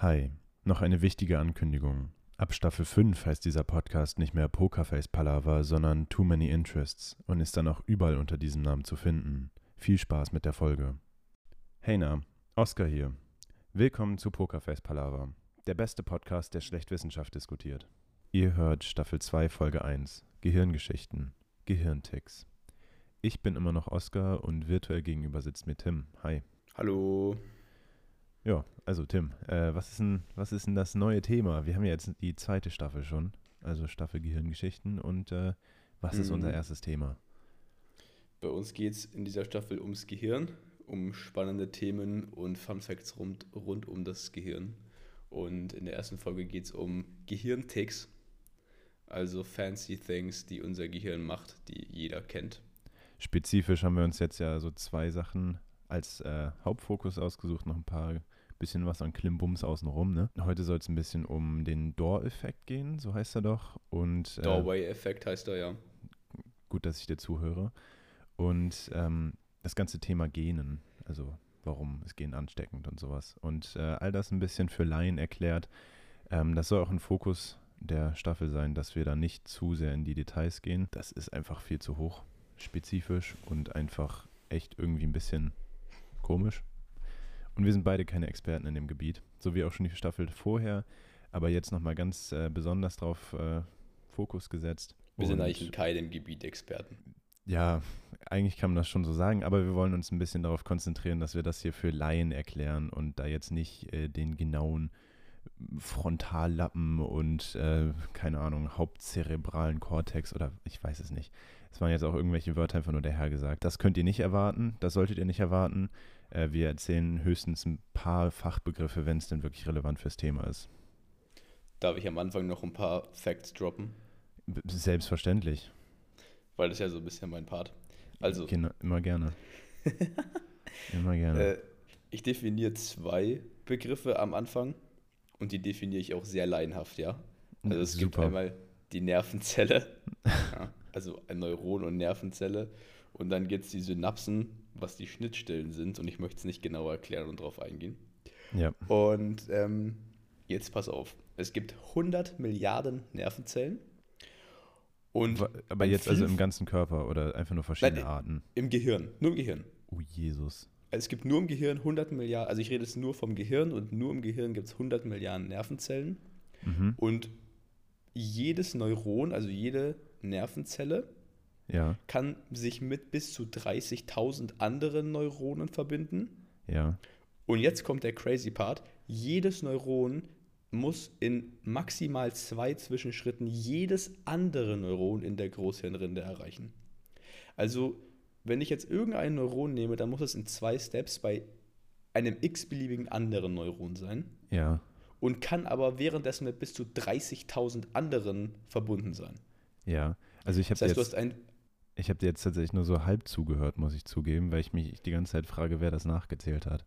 Hi, noch eine wichtige Ankündigung. Ab Staffel 5 heißt dieser Podcast nicht mehr Pokerface Palaver, sondern Too Many Interests und ist dann auch überall unter diesem Namen zu finden. Viel Spaß mit der Folge. Hey na, Oscar hier. Willkommen zu Pokerface Palaver, der beste Podcast, der schlecht Wissenschaft diskutiert. Ihr hört Staffel 2 Folge 1, Gehirngeschichten, Gehirnticks. Ich bin immer noch Oscar und virtuell gegenüber sitzt mir Tim. Hi. Hallo. Ja, also Tim, äh, was, ist denn, was ist denn das neue Thema? Wir haben ja jetzt die zweite Staffel schon, also Staffel Gehirngeschichten. Und äh, was ist unser Mhm. erstes Thema? Bei uns geht es in dieser Staffel ums Gehirn, um spannende Themen und Fun Facts rund, rund um das Gehirn. Und in der ersten Folge geht es um Gehirnticks, also fancy things, die unser Gehirn macht, die jeder kennt. Spezifisch haben wir uns jetzt ja so zwei Sachen als äh, Hauptfokus ausgesucht, noch ein paar bisschen was an Klimbums außenrum. Ne? Heute soll es ein bisschen um den Door-Effekt gehen, so heißt er doch. Und äh, Doorway-Effekt heißt er ja. gut, dass ich dir zuhöre. Und ähm, das ganze Thema Genen, also warum ist Gen ansteckend und sowas. Und äh, all das ein bisschen für Laien erklärt. Ähm, das soll auch ein Fokus der Staffel sein, dass wir da nicht zu sehr in die Details gehen. Das ist einfach viel zu hoch spezifisch und einfach echt irgendwie ein bisschen komisch. Und wir sind beide keine Experten in dem Gebiet, so wie auch schon die Staffel vorher, aber jetzt nochmal ganz äh, besonders drauf äh, Fokus gesetzt. Wir sind eigentlich in keinem Gebiet Experten. ja, eigentlich kann man das schon so sagen, aber wir wollen uns ein bisschen darauf konzentrieren, dass wir das hier für Laien erklären und da jetzt nicht äh, den genauen Frontallappen und äh, keine Ahnung, hauptzerebralen Kortex oder ich weiß es nicht. Es waren jetzt auch irgendwelche Wörter einfach nur dahergesagt. Das könnt ihr nicht erwarten, das solltet ihr nicht erwarten. Äh, wir erzählen höchstens ein paar Fachbegriffe, wenn es denn wirklich relevant fürs Thema ist. Darf ich am Anfang noch ein paar Facts droppen? B selbstverständlich. Weil das ist ja so ein bisschen mein Part. Also, Genau, immer gerne. immer gerne. Äh, ich definiere zwei Begriffe am Anfang und die definiere ich auch sehr laienhaft, ja. Also es gibt Super. einmal die Nervenzelle, ja, also ein Neuron und Nervenzelle und dann gibt es die Synapsen, was die Schnittstellen sind und ich möchte es nicht genauer erklären und darauf eingehen. ja. Und ähm, jetzt pass auf, es gibt 100 Milliarden Nervenzellen und Aber jetzt also im ganzen Körper oder einfach nur verschiedene Nein, Arten? im Gehirn, nur im Gehirn. Oh Jesus. Also es gibt nur im Gehirn 100 Milliarden, also ich rede jetzt nur vom Gehirn und nur im Gehirn gibt es 100 Milliarden Nervenzellen Mhm. und jedes Neuron, also jede Nervenzelle, Ja, kann sich mit bis zu 30.000 anderen Neuronen verbinden. ja. Und jetzt kommt der crazy Part. Jedes Neuron muss in maximal zwei Zwischenschritten jedes andere Neuron in der Großhirnrinde erreichen. Also, wenn ich jetzt irgendein Neuron nehme, dann muss es in zwei Steps bei einem x-beliebigen anderen Neuron sein Ja. und kann aber währenddessen mit bis zu 30.000 anderen verbunden sein. Ja. Also ich habe Das heißt, du hast ein, ich hab dir jetzt tatsächlich nur so halb zugehört, muss ich zugeben, weil ich mich die ganze Zeit frage, wer das nachgezählt hat.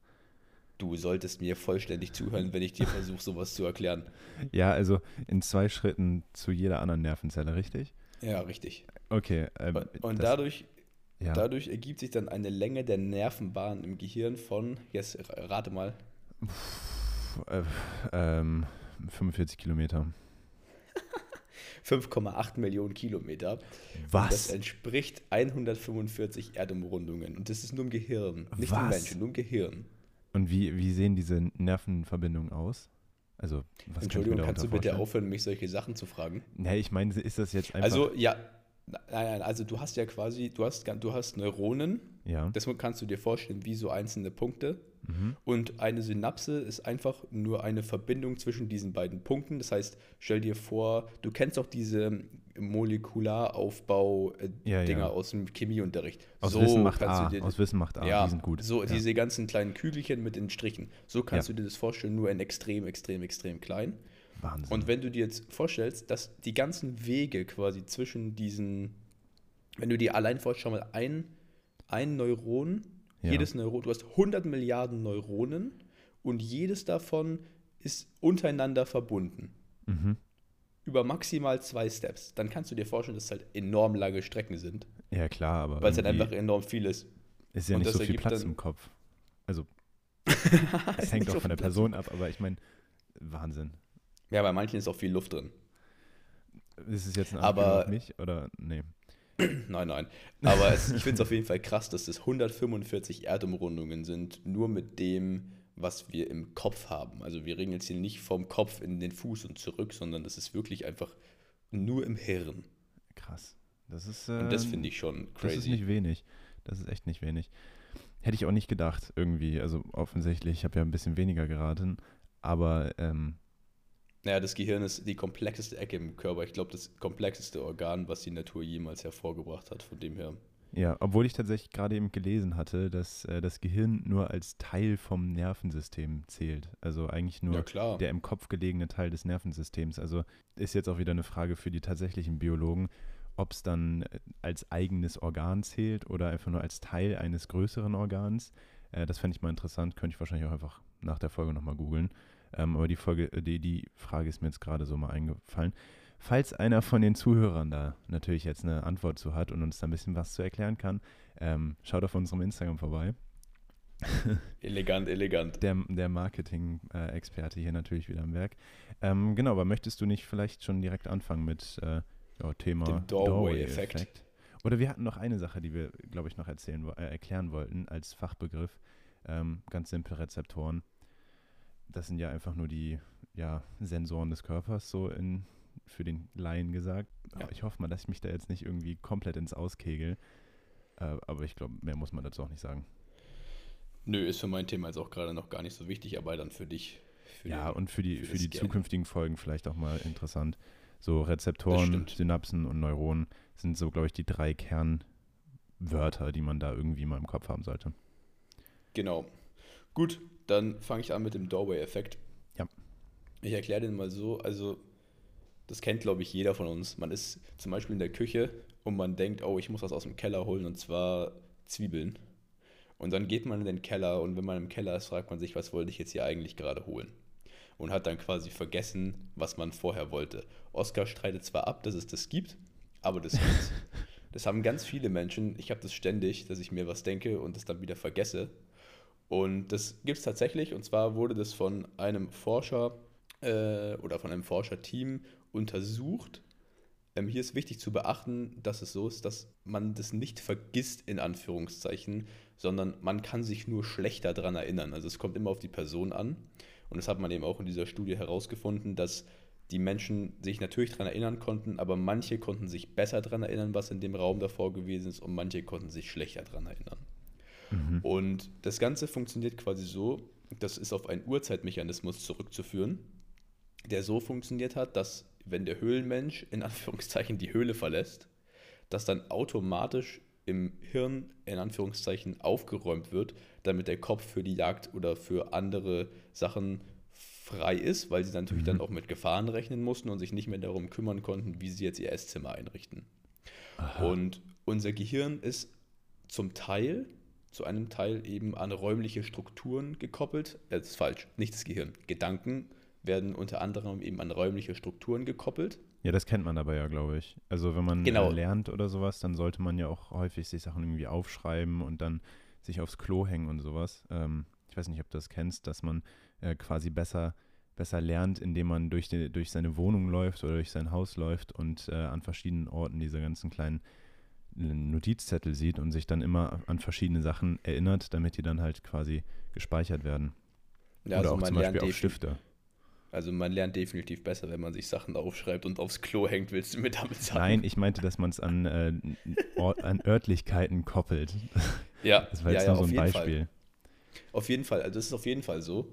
du solltest mir vollständig zuhören, wenn ich dir versuche, sowas zu erklären. Ja, also in zwei Schritten zu jeder anderen Nervenzelle, richtig? Ja, richtig. Okay. Ähm, Und, und das- dadurch ja. Dadurch ergibt sich dann eine Länge der Nervenbahn im Gehirn von, jetzt rate mal, Pff, äh, ähm, 45 Kilometer. 5,8 Millionen Kilometer. Und das Was? entspricht 145 Erdumrundungen. Und das ist nur im Gehirn, nicht im Was? Menschen, nur im Gehirn. Und wie, wie sehen diese Nervenverbindungen aus? Also, was Entschuldigung, kann kannst du bitte aufhören, mich solche Sachen zu fragen? Nee, ich meine, ist das jetzt einfach. Also, ja, nein, nein, also du hast ja quasi, du hast, du hast Neuronen, ja. das kannst du dir vorstellen wie so einzelne Punkte. Mhm. Und eine Synapse ist einfach nur eine Verbindung zwischen diesen beiden Punkten. Das heißt, stell dir vor, du kennst auch diese Molekularaufbau-Dinger Ja, ja. aus dem Chemieunterricht. Aus So Wissen macht A. dir- Aus Wissen macht A. ja, die sind gut. so diese ganzen kleinen Kügelchen mit den Strichen. So kannst du dir das vorstellen, nur in extrem, extrem, extrem klein. Wahnsinn. Und wenn du dir jetzt vorstellst, dass die ganzen Wege quasi zwischen diesen, wenn du dir allein vorstellst, schau mal, ein, ein Neuron, Ja. jedes Neuron, du hast 100 Milliarden Neuronen und jedes davon ist untereinander verbunden. mhm. Über maximal zwei Steps. Dann kannst du dir vorstellen, dass es halt enorm lange Strecken sind, Ja, klar, aber weil es halt einfach enorm viel ist. ist ja und nicht das so viel Platz im Kopf. Also, Es es hängt auch von der Person ab, aber ich meine, Wahnsinn. Ja, bei manchen ist auch viel Luft drin. Ist es jetzt ein Aber- auf mich oder nee? Nein, nein. Aber es, ich finde es auf jeden Fall krass, dass es 145 Erdumrundungen sind, nur mit dem, was wir im Kopf haben. Also wir reden jetzt hier nicht vom Kopf in den Fuß und zurück, sondern das ist wirklich einfach nur im Hirn. Krass. Das ist. Und das ähm, finde ich schon Das ist crazy. nicht wenig. Das ist echt nicht wenig. Hätte ich auch nicht gedacht, irgendwie. Also offensichtlich, ich habe ja ein bisschen weniger geraten. Aber ähm, Naja, das Gehirn ist die komplexeste Ecke im Körper. Ich glaube, das komplexeste Organ, was die Natur jemals hervorgebracht hat. Von dem her. ja, obwohl ich tatsächlich gerade eben gelesen hatte, dass äh, das Gehirn nur als Teil vom Nervensystem zählt. Also eigentlich nur ja, der im Kopf gelegene Teil des Nervensystems. Also ist jetzt auch wieder eine Frage für die tatsächlichen Biologen, ob es dann äh, als eigenes Organ zählt oder einfach nur als Teil eines größeren Organs. Äh, das fände ich mal interessant, könnte ich wahrscheinlich auch einfach nach der Folge nochmal googeln. Ähm, aber die, Folge, äh, die, die Frage ist mir jetzt gerade so mal eingefallen. Falls einer von den Zuhörern da natürlich jetzt eine Antwort zu hat und uns da ein bisschen was zu erklären kann, ähm, schaut auf unserem Instagram vorbei. Elegant, elegant. Der, der Marketing-Experte hier natürlich wieder am Werk. Ähm, genau, aber möchtest du nicht vielleicht schon direkt anfangen mit äh, ja, Thema Dem Doorway-Effekt. Doorway-Effekt? Oder wir hatten noch eine Sache, die wir, glaube ich, noch erzählen, äh, erklären wollten als Fachbegriff. Ähm, ganz simple Rezeptoren. Das sind ja einfach nur die ja, Sensoren des Körpers, so in, für den Laien gesagt. Ja. Aber ich hoffe mal, dass ich mich da jetzt nicht irgendwie komplett ins Auskegel. Äh, aber ich glaube, mehr muss man dazu auch nicht sagen. Nö, ist für mein Thema jetzt auch gerade noch gar nicht so wichtig, aber dann für dich. Für ja, den- und für die, für für die zukünftigen Folgen vielleicht auch mal interessant. So Rezeptoren. Synapsen und Neuronen sind so, glaube ich, die drei Kernwörter, die man da irgendwie mal im Kopf haben sollte. Genau. Gut, dann fange ich an mit dem Doorway-Effekt. Ja. Ich erkläre den mal so, also das kennt, glaube ich, jeder von uns. Man ist zum Beispiel in der Küche und man denkt, oh, ich muss was aus dem Keller holen und zwar Zwiebeln. Und dann geht man in den Keller und wenn man im Keller ist, fragt man sich, was wollte ich jetzt hier eigentlich gerade holen? Und hat dann quasi vergessen, was man vorher wollte. Oscar streitet zwar ab, dass es das gibt, aber das gibt's. Das haben ganz viele Menschen. Ich habe das ständig, dass ich mir was denke und das dann wieder vergesse. Und das gibt es tatsächlich. Und zwar wurde das von einem Forscher äh, oder von einem Forscherteam untersucht. Ähm, hier ist wichtig zu beachten, dass es so ist, dass man das nicht vergisst, in Anführungszeichen, sondern man kann sich nur schlechter daran erinnern. Also es kommt immer auf die Person an. Und das hat man eben auch in dieser Studie herausgefunden, dass die Menschen sich natürlich daran erinnern konnten, aber manche konnten sich besser daran erinnern, was in dem Raum davor gewesen ist, und manche konnten sich schlechter daran erinnern. Mhm. Und das Ganze funktioniert quasi so, das ist auf einen Urzeitmechanismus zurückzuführen, der so funktioniert hat, dass wenn der Höhlenmensch in Anführungszeichen die Höhle verlässt, dass dann automatisch im Hirn in Anführungszeichen aufgeräumt wird, damit der Kopf für die Jagd oder für andere Sachen frei ist, weil sie natürlich Mhm. dann auch mit Gefahren rechnen mussten und sich nicht mehr darum kümmern konnten, wie sie jetzt ihr Esszimmer einrichten. Aha. Und unser Gehirn ist zum Teil, zu einem Teil eben an räumliche Strukturen gekoppelt. Äh, Das ist falsch, nicht das Gehirn. Gedanken werden unter anderem eben an räumliche Strukturen gekoppelt. Ja, das kennt man aber ja, glaube ich. Also wenn man Genau. äh, lernt oder sowas, dann sollte man ja auch häufig sich Sachen irgendwie aufschreiben und dann sich aufs Klo hängen und sowas. Ähm, ich weiß nicht, ob du das kennst, dass man äh, quasi besser, besser lernt, indem man durch, die, durch seine Wohnung läuft oder durch sein Haus läuft und äh, an verschiedenen Orten diese ganzen kleinen äh, Notizzettel sieht und sich dann immer an verschiedene Sachen erinnert, damit die dann halt quasi gespeichert werden. Ja, oder also auch zum Beispiel auf Stifte. Also man lernt definitiv besser, wenn man sich Sachen aufschreibt und aufs Klo hängt, willst du mir damit sagen? Nein, ich meinte, dass man es an, äh, an Örtlichkeiten koppelt. Ja, Das war ja, jetzt ja, nur so auf ein Beispiel. Fall. Auf jeden Fall, also das ist auf jeden Fall so.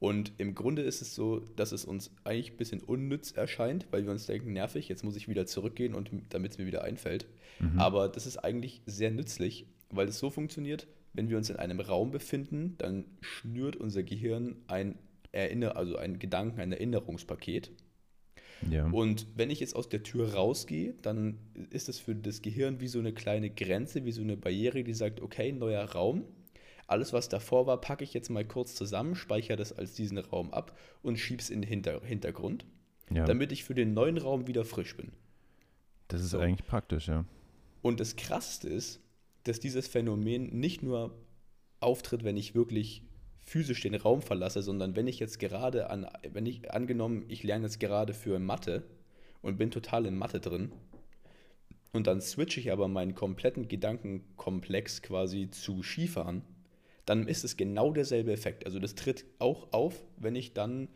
Und im Grunde ist es so, dass es uns eigentlich ein bisschen unnütz erscheint, weil wir uns denken, nervig, jetzt muss ich wieder zurückgehen und damit es mir wieder einfällt. Mhm. Aber das ist eigentlich sehr nützlich, weil es so funktioniert, wenn wir uns in einem Raum befinden, dann schnürt unser Gehirn ein Erinner, also ein Gedanken, ein Erinnerungspaket. ja. Und wenn ich jetzt aus der Tür rausgehe, dann ist es für das Gehirn wie so eine kleine Grenze, wie so eine Barriere, die sagt, okay, neuer Raum. Alles, was davor war, packe ich jetzt mal kurz zusammen, speichere das als diesen Raum ab und schiebe es in den Hinter Hintergrund, ja. damit ich für den neuen Raum wieder frisch bin. das ist so. eigentlich praktisch, ja. Und das Krasseste ist, dass dieses Phänomen nicht nur auftritt, wenn ich wirklich physisch den Raum verlasse, sondern wenn ich jetzt gerade an, wenn ich angenommen, ich lerne jetzt gerade für Mathe und bin total in Mathe drin und dann switche ich aber meinen kompletten Gedankenkomplex quasi zu Skifahren, dann ist es genau derselbe Effekt. Also das tritt auch auf, wenn ich dann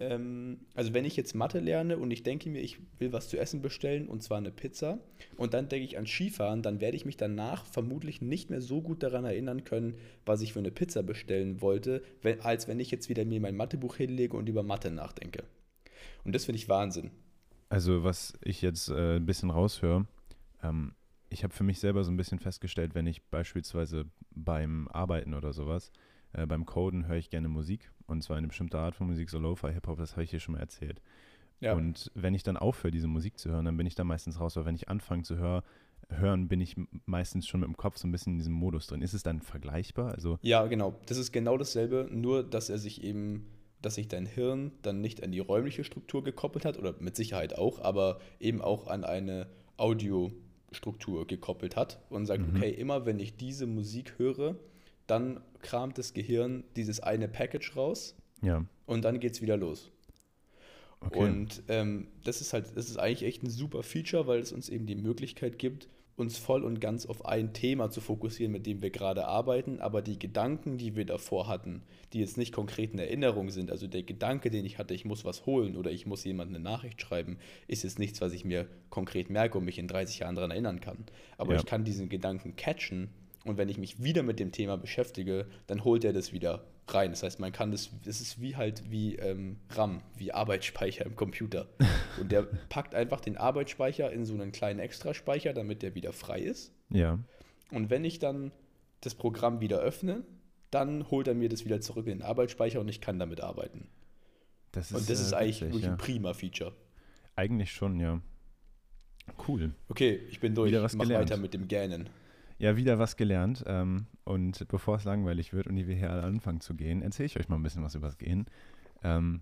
ähm, also wenn ich jetzt Mathe lerne und ich denke mir, ich will was zu essen bestellen und zwar eine Pizza und dann denke ich an Skifahren, dann werde ich mich danach vermutlich nicht mehr so gut daran erinnern können, was ich für eine Pizza bestellen wollte, wenn, als wenn ich jetzt wieder mir mein Mathebuch hinlege und über Mathe nachdenke. Und das finde ich Wahnsinn. Also was ich jetzt äh, ein bisschen raushöre, ähm, ich habe für mich selber so ein bisschen festgestellt, wenn ich beispielsweise beim Arbeiten oder sowas, äh, beim Coden höre ich gerne Musik und zwar eine bestimmte Art von Musik, so Lo-Fi, Hip-Hop, das habe ich hier schon mal erzählt. Ja. Und wenn ich dann aufhöre, diese Musik zu hören, dann bin ich da meistens raus. Aber wenn ich anfange zu hör, hören, bin ich meistens schon mit dem Kopf so ein bisschen in diesem Modus drin. Ist es dann vergleichbar? Also ja, genau. Das ist genau dasselbe, nur dass er sich eben, dass sich dein Hirn dann nicht an die räumliche Struktur gekoppelt hat, oder mit Sicherheit auch, aber eben auch an eine Audiostruktur gekoppelt hat und sagt, mhm. okay, immer wenn ich diese Musik höre, dann kramt das Gehirn dieses eine Package raus ja. und dann geht es wieder los. Okay. Und ähm, das ist halt, das ist eigentlich echt ein super Feature, weil es uns eben die Möglichkeit gibt, uns voll und ganz auf ein Thema zu fokussieren, mit dem wir gerade arbeiten, aber die Gedanken, die wir davor hatten, die jetzt nicht konkret eine Erinnerung sind, also der Gedanke, den ich hatte, ich muss was holen oder ich muss jemandem eine Nachricht schreiben, ist jetzt nichts, was ich mir konkret merke und mich in 30 Jahren daran erinnern kann. Aber ja. ich kann diesen Gedanken catchen und wenn ich mich wieder mit dem Thema beschäftige, dann holt er das wieder rein. Das heißt, man kann das, das ist wie halt wie ähm, RAM, wie Arbeitsspeicher im Computer. Und der packt einfach den Arbeitsspeicher in so einen kleinen Extraspeicher, damit der wieder frei ist. Ja. Und wenn ich dann das Programm wieder öffne, dann holt er mir das wieder zurück in den Arbeitsspeicher und ich kann damit arbeiten. Das ist, und das ist äh, eigentlich wirklich ja. ein prima Feature. Eigentlich schon, ja. Cool. Okay, ich bin durch. Mach gelernt. weiter mit dem Gähnen. Ja, wieder was gelernt. Ähm, und bevor es langweilig wird und wir hier anfangen zu gehen, erzähle ich euch mal ein bisschen was über das Gehen. Ähm,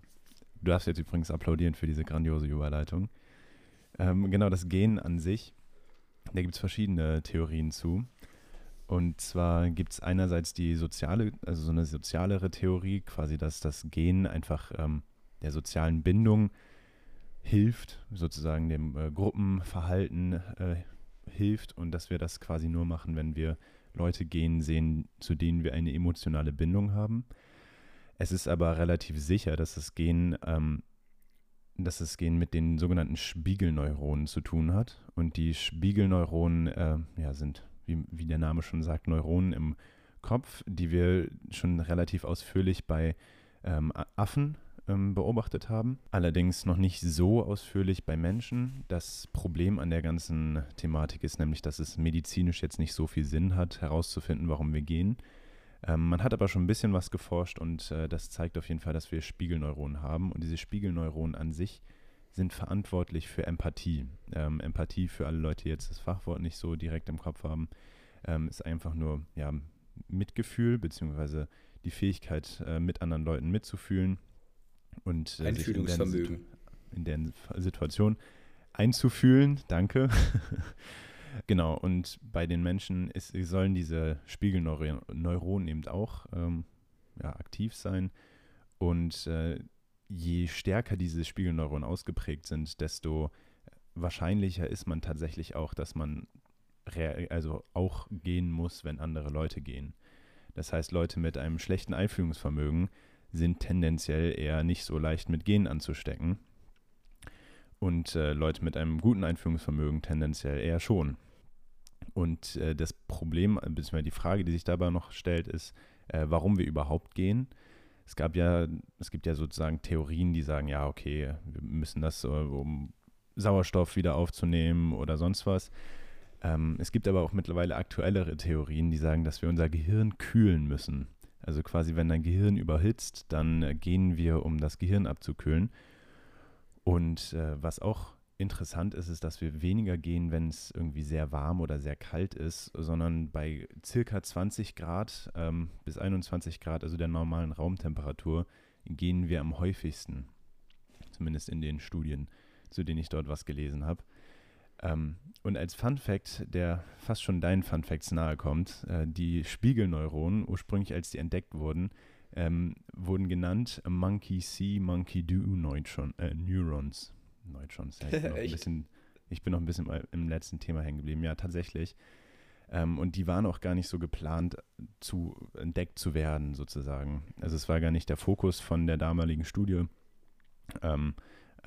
du darfst jetzt übrigens applaudieren für diese grandiose Überleitung. Ähm, genau, das Gehen an sich, da gibt es verschiedene Theorien zu. Und zwar gibt es einerseits die soziale, also so eine sozialere Theorie, quasi, dass das Gen einfach ähm, der sozialen Bindung hilft, sozusagen dem äh, Gruppenverhalten äh, hilft und dass wir das quasi nur machen, wenn wir Leute gehen sehen, zu denen wir eine emotionale Bindung haben. Es ist aber relativ sicher, dass das Gen, ähm, dass das Gen mit den sogenannten Spiegelneuronen zu tun hat. Und die Spiegelneuronen äh, ja, sind, wie, wie der Name schon sagt, Neuronen im Kopf, die wir schon relativ ausführlich bei ähm, Affen ähm, beobachtet haben. Allerdings noch nicht so ausführlich bei Menschen. Das Problem an der ganzen Thematik ist nämlich, dass es medizinisch jetzt nicht so viel Sinn hat, herauszufinden, warum wir gehen. Ähm, man hat aber schon ein bisschen was geforscht und äh, das zeigt auf jeden Fall, dass wir Spiegelneuronen haben. Und diese Spiegelneuronen an sich sind verantwortlich für Empathie. Ähm, Empathie für alle Leute, die jetzt das Fachwort nicht so direkt im Kopf haben, ähm, ist einfach nur ja, Mitgefühl beziehungsweise die Fähigkeit, äh, mit anderen Leuten mitzufühlen und äh, Einfühlungsvermögen. In der, in der Situation einzufühlen. Danke. genau, und bei den Menschen ist, sollen diese Spiegelneuronen eben auch ähm, ja, aktiv sein. Und äh, je stärker diese Spiegelneuronen ausgeprägt sind, desto wahrscheinlicher ist man tatsächlich auch, dass man also auch gehen muss, wenn andere Leute gehen. Das heißt, Leute mit einem schlechten Einfühlungsvermögen sind tendenziell eher nicht so leicht mit Genen anzustecken. Und äh, Leute mit einem guten Einführungsvermögen tendenziell eher schon. Und äh, das Problem, beziehungsweise die Frage, die sich dabei noch stellt, ist, äh, warum wir überhaupt gehen. Es gab ja, es gibt ja sozusagen Theorien, die sagen, ja, okay, wir müssen das, um Sauerstoff wieder aufzunehmen oder sonst was. Ähm, es gibt aber auch mittlerweile aktuellere Theorien, die sagen, dass wir unser Gehirn kühlen müssen. Also quasi, wenn dein Gehirn überhitzt, dann äh, gehen wir, um das Gehirn abzukühlen. Und äh, was auch interessant ist, ist, dass wir weniger gehen, wenn es irgendwie sehr warm oder sehr kalt ist, sondern bei circa 20 Grad ähm, bis 21 Grad, also der normalen Raumtemperatur, gehen wir am häufigsten. Zumindest in den Studien, zu denen ich dort was gelesen habe. Ähm, und als Fun Fact, der fast schon deinen Fun Facts nahe kommt, äh, die Spiegelneuronen, ursprünglich als die entdeckt wurden, ähm, wurden genannt Monkey See, Monkey Do Neutron, äh, Neurons. Neutrons, ja, ich bin, noch ein bisschen, ich bin noch ein bisschen im letzten Thema hängen geblieben. Ja, tatsächlich. Ähm, und die waren auch gar nicht so geplant, zu entdeckt zu werden, sozusagen. Also es war gar nicht der Fokus von der damaligen Studie, ähm,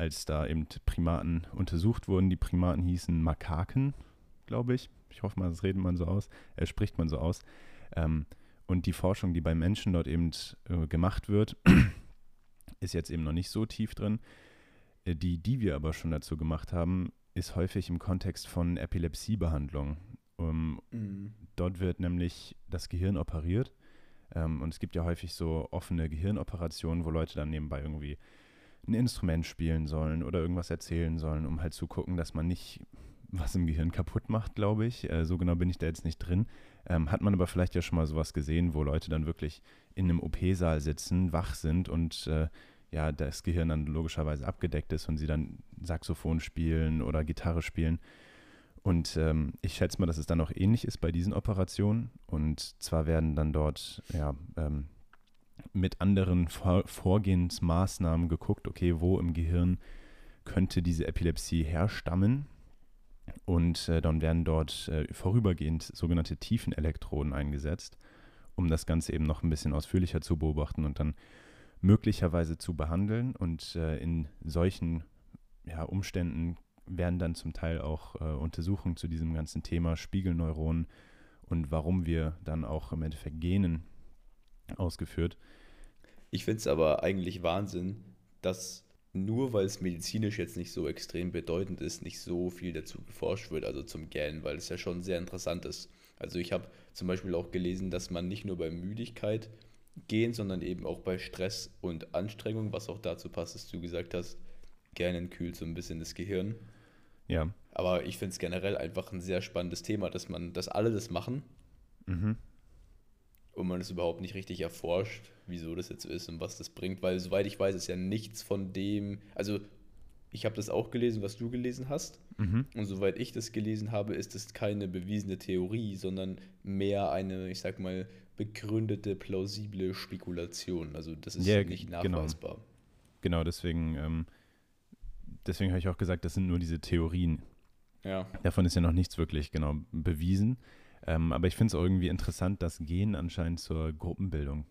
als da eben Primaten untersucht wurden. Die Primaten hießen Makaken, glaube ich. Ich hoffe mal, das redet man so aus, äh, spricht man so aus. Ähm, und die Forschung, die bei Menschen dort eben äh, gemacht wird, ist jetzt eben noch nicht so tief drin. Äh, die, die wir aber schon dazu gemacht haben, ist häufig im Kontext von Epilepsiebehandlung. Um, mhm. Dort wird nämlich das Gehirn operiert. Ähm, und es gibt ja häufig so offene Gehirnoperationen, wo Leute dann nebenbei irgendwie ein Instrument spielen sollen oder irgendwas erzählen sollen, um halt zu gucken, dass man nicht was im Gehirn kaputt macht, glaube ich. Äh, so genau bin ich da jetzt nicht drin. Ähm, hat man aber vielleicht ja schon mal sowas gesehen, wo Leute dann wirklich in einem OP-Saal sitzen, wach sind und äh, ja, das Gehirn dann logischerweise abgedeckt ist und sie dann Saxophon spielen oder Gitarre spielen. Und ähm, ich schätze mal, dass es dann auch ähnlich ist bei diesen Operationen. Und zwar werden dann dort ja, ähm, mit anderen Vor Vorgehensmaßnahmen geguckt, okay, wo im Gehirn könnte diese Epilepsie herstammen. Und äh, dann werden dort äh, vorübergehend sogenannte Tiefenelektroden eingesetzt, um das Ganze eben noch ein bisschen ausführlicher zu beobachten und dann möglicherweise zu behandeln. Und äh, in solchen ja, Umständen werden dann zum Teil auch äh, Untersuchungen zu diesem ganzen Thema Spiegelneuronen und warum wir dann auch im Endeffekt Genen ausgeführt. Ich finde es aber eigentlich Wahnsinn, dass nur weil es medizinisch jetzt nicht so extrem bedeutend ist, nicht so viel dazu geforscht wird, also zum Gähnen, weil es ja schon sehr interessant ist. Also ich habe zum Beispiel auch gelesen, dass man nicht nur bei Müdigkeit gehen, sondern eben auch bei Stress und Anstrengung, was auch dazu passt, dass du gesagt hast, Gähnen kühlt so ein bisschen das Gehirn. Ja. Aber ich finde es generell einfach ein sehr spannendes Thema, dass man, dass alle das machen. Mhm und man es überhaupt nicht richtig erforscht, wieso das jetzt so ist und was das bringt, weil soweit ich weiß, ist ja nichts von dem, also ich habe das auch gelesen, was du gelesen hast mhm. und soweit ich das gelesen habe, ist es keine bewiesene Theorie, sondern mehr eine, ich sag mal, begründete, plausible Spekulation. Also das ist ja, nicht genau. nachweisbar. Genau, genau deswegen, ähm, deswegen habe ich auch gesagt, das sind nur diese Theorien. Ja. Davon ist ja noch nichts wirklich genau bewiesen. Ähm, aber ich finde es irgendwie interessant, dass Gen anscheinend zur Gruppenbildung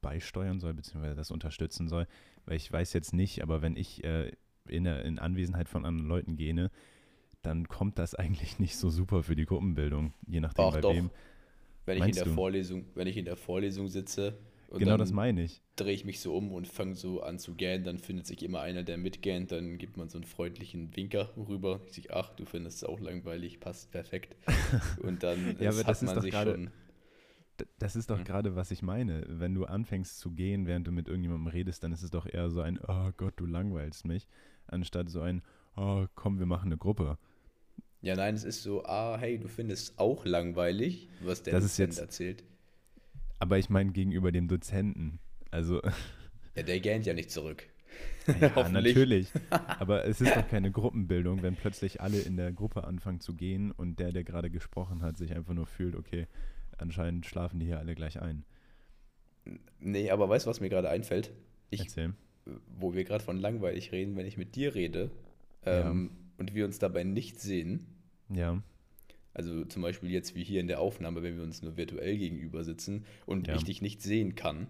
beisteuern soll, beziehungsweise das unterstützen soll. Weil ich weiß jetzt nicht, aber wenn ich äh, in, in Anwesenheit von anderen Leuten gene, dann kommt das eigentlich nicht so super für die Gruppenbildung, je nachdem Ach, bei doch. wem. Wenn ich, in der Vorlesung, wenn ich in der Vorlesung sitze genau das meine ich. Drehe ich mich so um und fange so an zu gähnen, dann findet sich immer einer, der mitgähnt, dann gibt man so einen freundlichen Winker rüber. Ich sage, ach, du findest es auch langweilig, passt perfekt. Und dann ja, aber das ist doch grade, schon. Das ist doch mhm. gerade, was ich meine. Wenn du anfängst zu gehen, während du mit irgendjemandem redest, dann ist es doch eher so ein, oh Gott, du langweilst mich, anstatt so ein, oh komm, wir machen eine Gruppe. Ja, nein, es ist so, ah, hey, du findest auch langweilig, was der das jetzt, erzählt. Aber ich meine gegenüber dem Dozenten. Also. Ja, der gähnt ja nicht zurück. Ja, natürlich. Aber es ist doch keine Gruppenbildung, wenn plötzlich alle in der Gruppe anfangen zu gehen und der, der gerade gesprochen hat, sich einfach nur fühlt, okay, anscheinend schlafen die hier alle gleich ein. Nee, aber weißt du, was mir gerade einfällt? Ich, Erzähl. Wo wir gerade von langweilig reden, wenn ich mit dir rede ähm, ja. und wir uns dabei nicht sehen. Ja. Also zum Beispiel jetzt wie hier in der Aufnahme, wenn wir uns nur virtuell gegenüber sitzen und ja. ich dich nicht sehen kann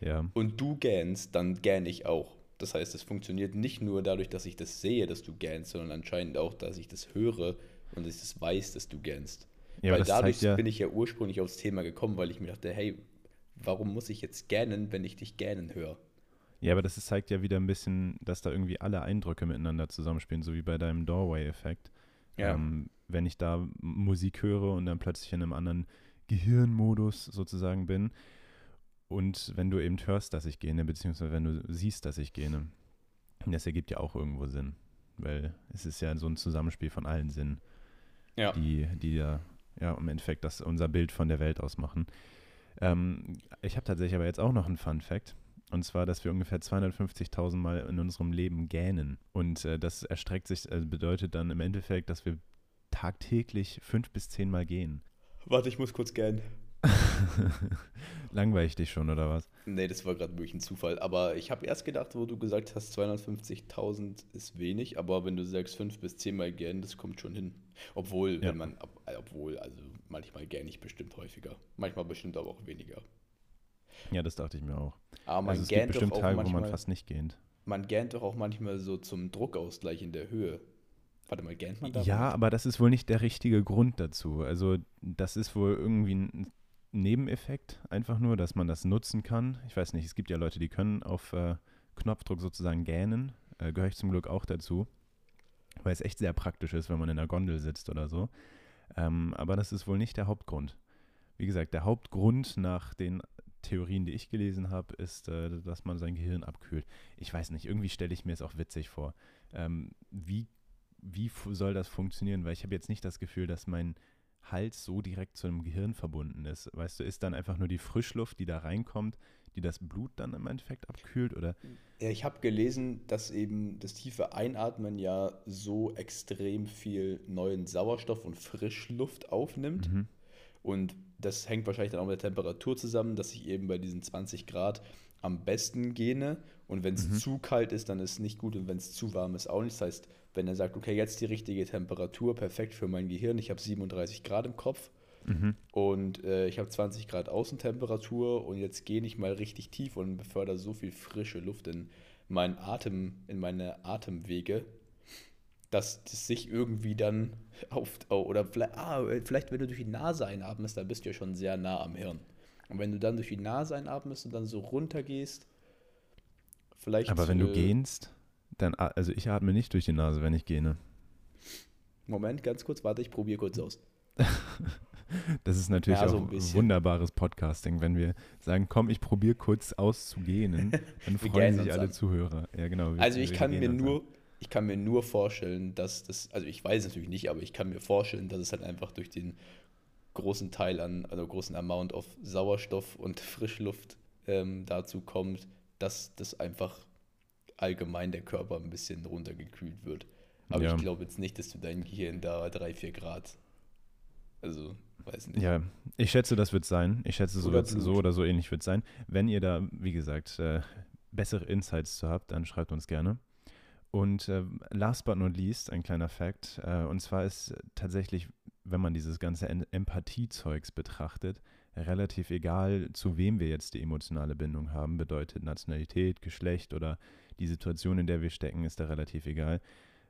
ja. und du gähnst, dann gähn ich auch. Das heißt, es funktioniert nicht nur dadurch, dass ich das sehe, dass du gähnst, sondern anscheinend auch, dass ich das höre und dass ich das weiß, dass du gähnst. Ja, weil dadurch ja bin ich ja ursprünglich aufs Thema gekommen, weil ich mir dachte, hey, warum muss ich jetzt gähnen, wenn ich dich gähnen höre? Ja, aber das zeigt ja wieder ein bisschen, dass da irgendwie alle Eindrücke miteinander zusammenspielen, so wie bei deinem Doorway-Effekt. Ja. Ähm, wenn ich da Musik höre und dann plötzlich in einem anderen Gehirnmodus sozusagen bin. Und wenn du eben hörst, dass ich gähne, beziehungsweise wenn du siehst, dass ich gähne. Das ergibt ja auch irgendwo Sinn. Weil es ist ja so ein Zusammenspiel von allen Sinnen, ja. die, die ja, ja im Endeffekt das unser Bild von der Welt ausmachen. Ähm, ich habe tatsächlich aber jetzt auch noch einen Fun Fact. Und zwar, dass wir ungefähr 250.000 Mal in unserem Leben gähnen. Und äh, das erstreckt sich, also bedeutet dann im Endeffekt, dass wir tagtäglich fünf bis zehn Mal gehen. Warte, ich muss kurz gähnen. Langweile ich dich schon, oder was? Nee, das war gerade wirklich ein Zufall. Aber ich habe erst gedacht, wo du gesagt hast, 250.000 ist wenig, aber wenn du sagst 5 bis 10 Mal gern, das kommt schon hin. Obwohl, Ja. wenn man, ob, obwohl, also manchmal gern ich bestimmt häufiger. Manchmal bestimmt aber auch weniger. Ja, das dachte ich mir auch. Aber man Also es gibt bestimmt Tage, wo manchmal, man fast nicht gähnt. man gähnt doch auch manchmal so zum Druckausgleich in der Höhe. Warte mal, gähnt man da? Ja, aber das ist wohl nicht der richtige Grund dazu. Also das ist wohl irgendwie ein Nebeneffekt, einfach nur, dass man das nutzen kann. Ich weiß nicht, es gibt ja Leute, die können auf äh, Knopfdruck sozusagen gähnen. Äh, Gehöre ich zum Glück auch dazu, weil es echt sehr praktisch ist, wenn man in der Gondel sitzt oder so. Ähm, aber das ist wohl nicht der Hauptgrund. Wie gesagt, der Hauptgrund nach den Theorien, die ich gelesen habe, ist, äh, dass man sein Gehirn abkühlt. Ich weiß nicht, irgendwie stelle ich mir es auch witzig vor. Ähm, wie wie soll das funktionieren? Weil ich habe jetzt nicht das Gefühl, dass mein Hals so direkt zu einem Gehirn verbunden ist. Weißt du, ist dann einfach nur die Frischluft, die da reinkommt, die das Blut dann im Endeffekt abkühlt? Oder Ja, ich habe gelesen, dass eben das tiefe Einatmen ja so extrem viel neuen Sauerstoff und Frischluft aufnimmt. Mhm. Und das hängt wahrscheinlich dann auch mit der Temperatur zusammen, dass ich eben bei diesen 20 Grad am besten gähne. Und wenn es Mhm. zu kalt ist, dann ist es nicht gut. Und wenn es zu warm ist, auch nicht. Das heißt, wenn er sagt, okay, jetzt die richtige Temperatur, perfekt für mein Gehirn, ich habe 37 Grad im Kopf Mhm. und äh, ich habe 20 Grad Außentemperatur und jetzt gehe ich mal richtig tief und befördere so viel frische Luft in meinen Atem, in meine Atemwege, dass das sich irgendwie dann auf, oh, oder vielleicht, ah, vielleicht, wenn du durch die Nase einatmest, dann bist du ja schon sehr nah am Hirn. Und wenn du dann durch die Nase einatmest und dann so runter gehst, vielleicht. Aber wenn du äh, gähnst, dann, also ich atme nicht durch die Nase, wenn ich gähne. Moment, ganz kurz, warte, ich probiere kurz aus. Das ist natürlich Ja, so auch wunderbares Podcasting, wenn wir sagen, komm, ich probiere kurz auszugähnen, dann freuen sich alle an. Zuhörer. Ja, genau. Also ich kann mir uns an. nur, ich kann mir nur vorstellen, dass das, also ich weiß es natürlich nicht, aber ich kann mir vorstellen, dass es halt einfach durch den großen Teil an, also großen Amount of Sauerstoff und Frischluft ähm, dazu kommt, dass das einfach allgemein der Körper ein bisschen runtergekühlt wird. Aber Ja. ich glaube jetzt nicht, dass du dein Gehirn da 3, 4 Grad, also weiß nicht. Ja, ich schätze, das wird sein. Ich schätze, so, Oder so oder so ähnlich wird sein. Wenn ihr da, wie gesagt, äh, bessere Insights zu habt, dann schreibt uns gerne. Und äh, last but not least, ein kleiner Fact. Äh, und zwar ist tatsächlich, wenn man dieses ganze Empathiezeugs betrachtet, relativ egal, zu wem wir jetzt die emotionale Bindung haben. Bedeutet Nationalität, Geschlecht oder die Situation, in der wir stecken, ist da relativ egal.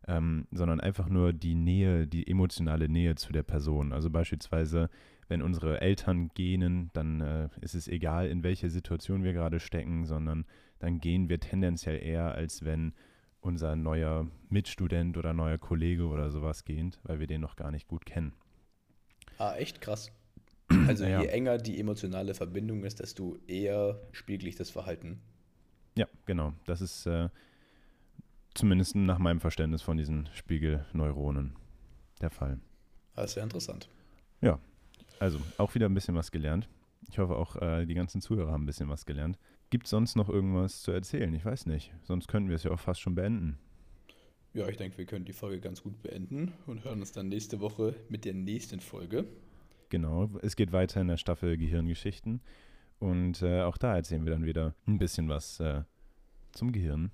Ähm, sondern einfach nur die Nähe, die emotionale Nähe zu der Person. Also beispielsweise, wenn unsere Eltern gähnen, dann äh, ist es egal, in welcher Situation wir gerade stecken, sondern dann gehen wir tendenziell eher, als wenn unser neuer Mitstudent oder neuer Kollege oder sowas gähnt, weil wir den noch gar nicht gut kennen. Ah, echt krass. Also Ja. je enger die emotionale Verbindung ist, desto eher spiegel ich das Verhalten. Ja, genau. Das ist äh, zumindest nach meinem Verständnis von diesen Spiegelneuronen der Fall. Das ist sehr interessant. Also auch wieder ein bisschen was gelernt. Ich hoffe auch, äh, die ganzen Zuhörer haben ein bisschen was gelernt. Gibt es sonst noch irgendwas zu erzählen? Ich weiß nicht. Sonst könnten wir es ja auch fast schon beenden. Ja, ich denke, wir können die Folge ganz gut beenden und hören uns dann nächste Woche mit der nächsten Folge. Genau. Es geht weiter in der Staffel Gehirngeschichten. Und äh, auch da erzählen wir dann wieder ein bisschen was äh, zum Gehirn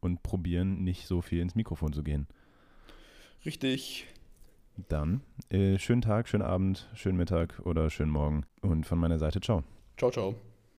und probieren nicht so viel ins Mikrofon zu gehen. Richtig. Dann äh, schönen Tag, schönen Abend, schönen Mittag oder schönen Morgen. Und von meiner Seite, ciao. Ciao, ciao.